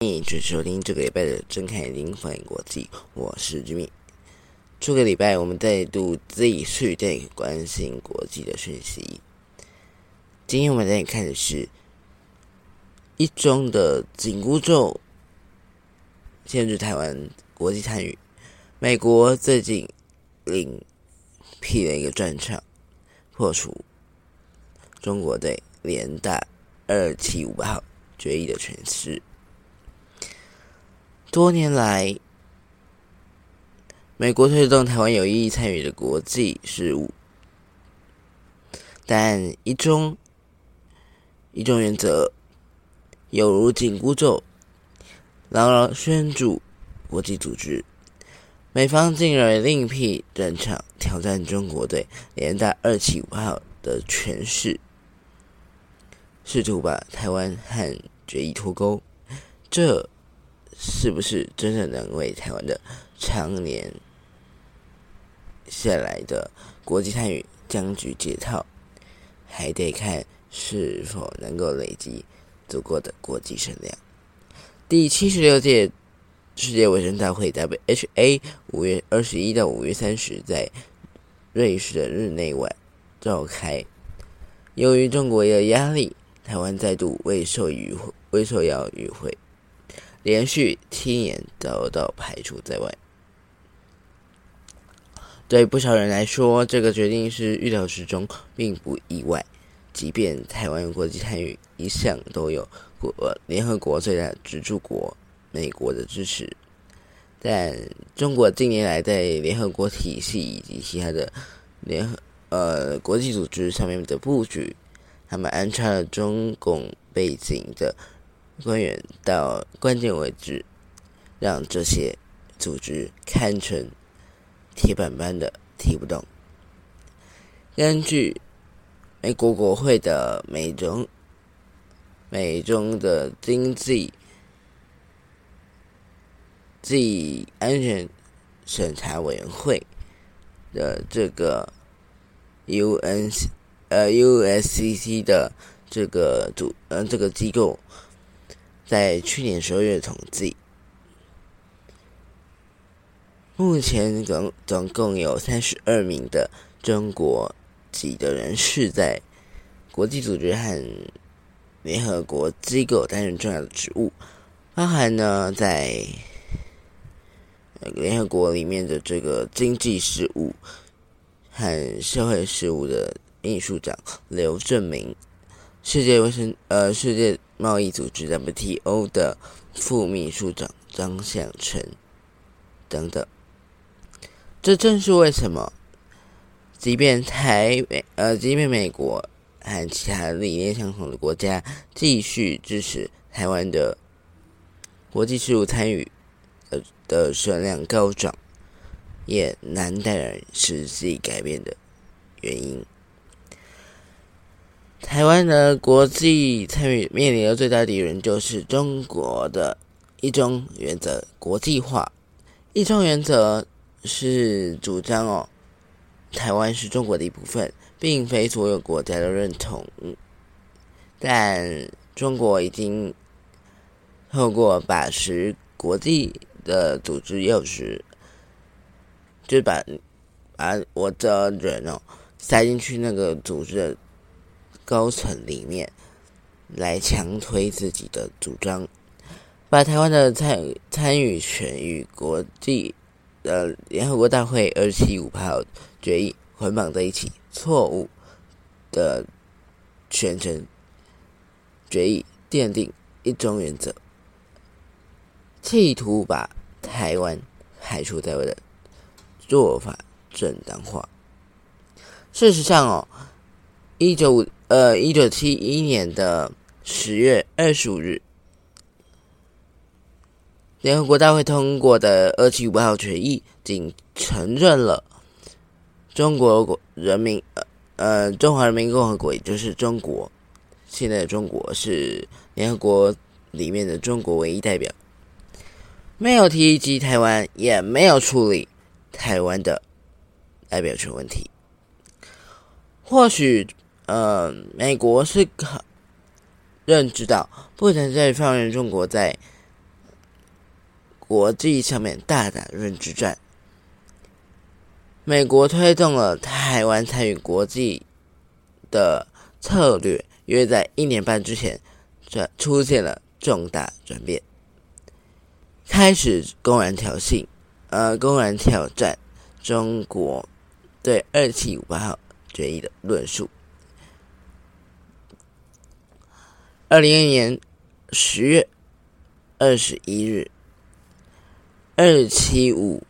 你准收听这个礼拜的《睁开眼睛放眼国际》，我是 Jimmy。这个礼拜我们再度 Z 续在关心国际的讯息。今天我们来看的是一中的紧箍咒限制台湾国际参与。美国最近领辟了一个战场，破除中国队联大二七五八号决议的诠释。多年来，美国推动台湾有意义参与的国际事务，但一中一中原则有如紧箍咒，牢牢拴住国际组织。美方竟然另辟战场，挑战中国队连带二七五号的权势，试图把台湾和决议脱钩。这。是不是真的能为台湾的常年下来的国际参与僵局解套？还得看是否能够累积足够的国际声量。第七十六届世界卫生大会 （WHA） 五月二十一到五月三十在瑞士的日内瓦召开。由于中国的压力，台湾再度未受与未受邀与会。连续七年遭到排除在外，对不少人来说，这个决定是预料之中，并不意外。即便台湾国际参与一向都有国联合国最大支柱国美国的支持，但中国近年来在联合国体系以及其他的联合呃国际组织上面的布局，他们安插了中共背景的。官员到关键位置，让这些组织堪称铁板般的踢不动。根据美国国会的美中美中的经济及安全审查委员会的这个 U N 呃 U S C C 的这个组呃这个机构。在去年十二月统计，目前总总共有三十二名的中国籍的人士在国际组织和联合国机构担任重要的职务，包含呢在联合国里面的这个经济事务和社会事务的秘书长刘正明。世界卫生呃，世界贸易组织 WTO 的副秘书长张向成等等，这正是为什么，即便台美呃，即便美国和其他理念相同的国家继续支持台湾的国际事务参与的的数量高涨，也难带来实际改变的原因。台湾的国际参与面临的最大敌人就是中国的一中原则国际化。一中原则是主张哦，台湾是中国的一部分，并非所有国家都认同。但中国已经透过把持国际的组织钥匙，就把把我的人哦塞进去那个组织的。高层里面来强推自己的主张，把台湾的参参与权与国际呃联合国大会二七五号决议捆绑在一起，错误的宣称决议奠定一中原则，企图把台湾排除在外的做法正当化。事实上哦，一九五。呃，一九七一年的十月二十五日，联合国大会通过的二七五号决议，仅承认了中国国人民呃呃中华人民共和国，也就是中国，现在的中国是联合国里面的中国唯一代表，没有提及台湾，也没有处理台湾的代表权问题。或许，呃，美国是可认知到不能再放任中国在国际上面大打认知战。美国推动了台湾参与国际的策略，约在一年半之前，转出现了重大转变，开始公然挑衅，呃，公然挑战中国对二七五八号决议的论述。二零二一年十月二十一日，二七五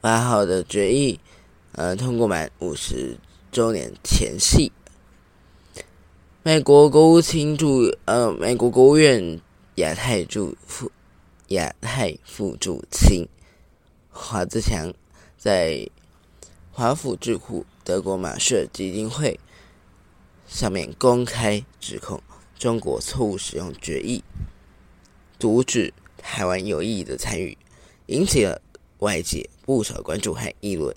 八号的决议。呃，通过满五十周年前夕，美国国务卿驻呃，美国国务院亚太驻副亚太副主席华自强在华府智库德国马舍基金会上面公开指控中国错误使用决议，阻止台湾有意义的参与，引起了外界不少关注和议论。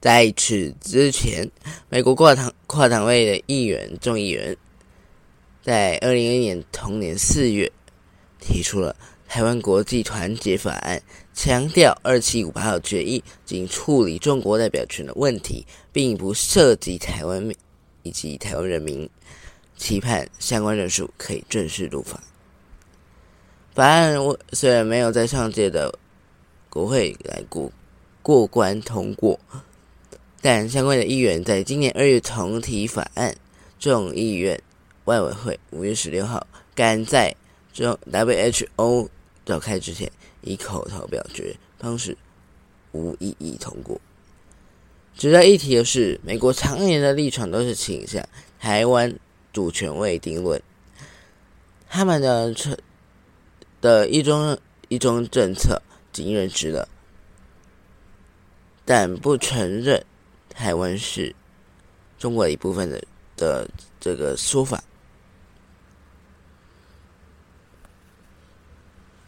在此之前，美国跨党跨党位的议员众议员在二零二一年同年四月提出了《台湾国际团结法案》，强调二七五八号决议仅处理中国代表权的问题，并不涉及台湾以及台湾人民，期盼相关人数可以正式入法。法案虽然没有在上届的国会来过过关通过。但相关的议员在今年二月重提法案，众议院外委会五月十六号赶在之后 WHO 召开之前，以口头表决方式无异议通过。值得一提的是，美国常年的立场都是倾向台湾主权未定论，他们的的一中一中政策仅认知的，但不承认。台湾是中国一部分的的这个说法。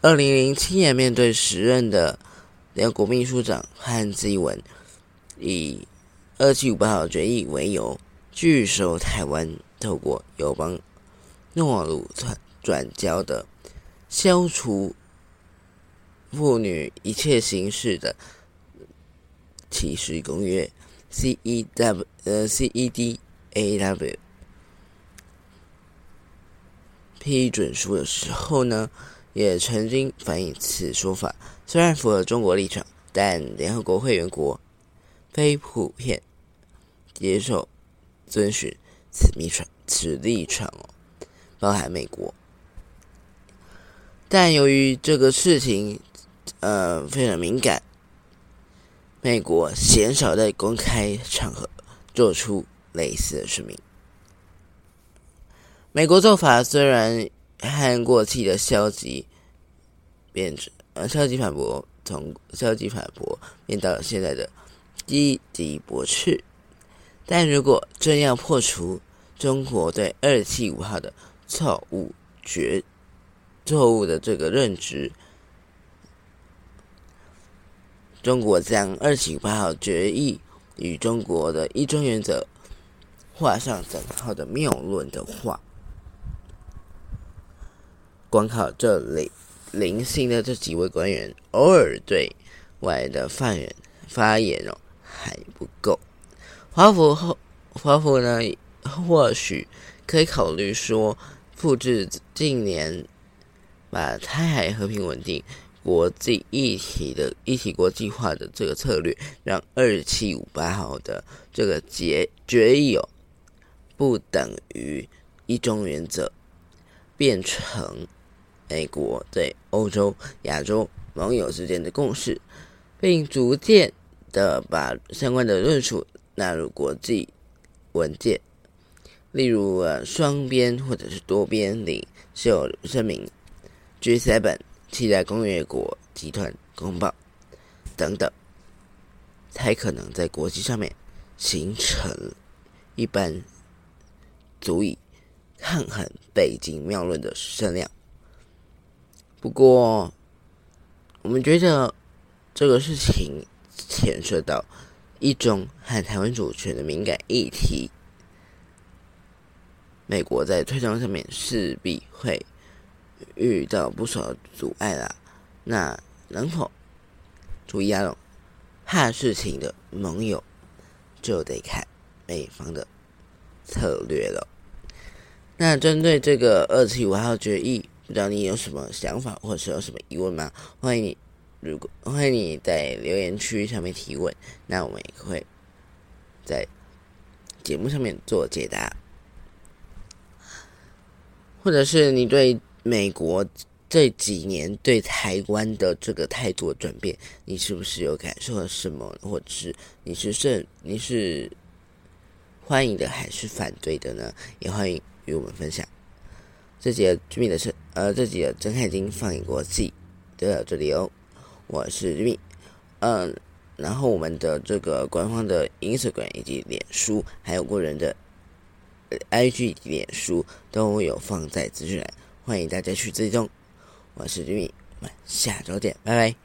二零零七年，面对时任的联合国秘书长汉基文以二七五八号决议为由，拒收台湾透过友邦诺鲁转转交的消除妇女一切形式的歧视公约。C E W 呃 C E D A W 批准书的时候呢，也曾经反映此说法虽然符合中国立场，但联合国会员国非普遍接受遵循此立场此立场哦，包含美国。但由于这个事情呃非常敏感。美国鲜少在公开场合做出类似的声明。美国做法虽然和过气的消极变成呃消极反驳，从消极反驳变到现在的积极驳斥，但如果真要破除中国对二七五号的错误决错误的这个认知。中国将二七八号决议与中国的一中原则画上等号的谬论的话，光靠这里零星的这几位官员偶尔对外的发言发言哦还不够。华府后华府呢，或许可以考虑说，复制近年把台海和平稳定。国际一体的一体国际化的这个策略，让二七五八号的这个决决议哦，不等于一中原则，变成美国对欧洲、亚洲盟友之间的共识，并逐渐的把相关的论述纳入国际文件，例如呃双边或者是多边领袖声明 G7。期待工业国集团公报等等，才可能在国际上面形成一般足以抗衡北京妙论的声量。不过，我们觉得这个事情牵涉到一种和台湾主权的敏感议题，美国在推动上面势必会遇到不少阻碍啦。那能否注意啊？怕事情的盟友就得看美方的策略了。那针对这个二七五号决议，不知道你有什么想法，或者是有什么疑问吗？欢迎你，如果欢迎你在留言区上面提问，那我们也会在节目上面做解答。或者是你对美国这几年对台湾的这个态度转变，你是不是有感受了什么？或者是你是是你是欢迎的还是反对的呢？也欢迎与我们分享。这节居民的是呃，这节睁开眼睛放眼国际的这里哦，我是居民，嗯，然后我们的这个官方的 Instagram 以及脸书，还有个人的。IG、脸书都有放在资讯栏，欢迎大家去追踪。我是 Jimmy，我们下周见，拜拜。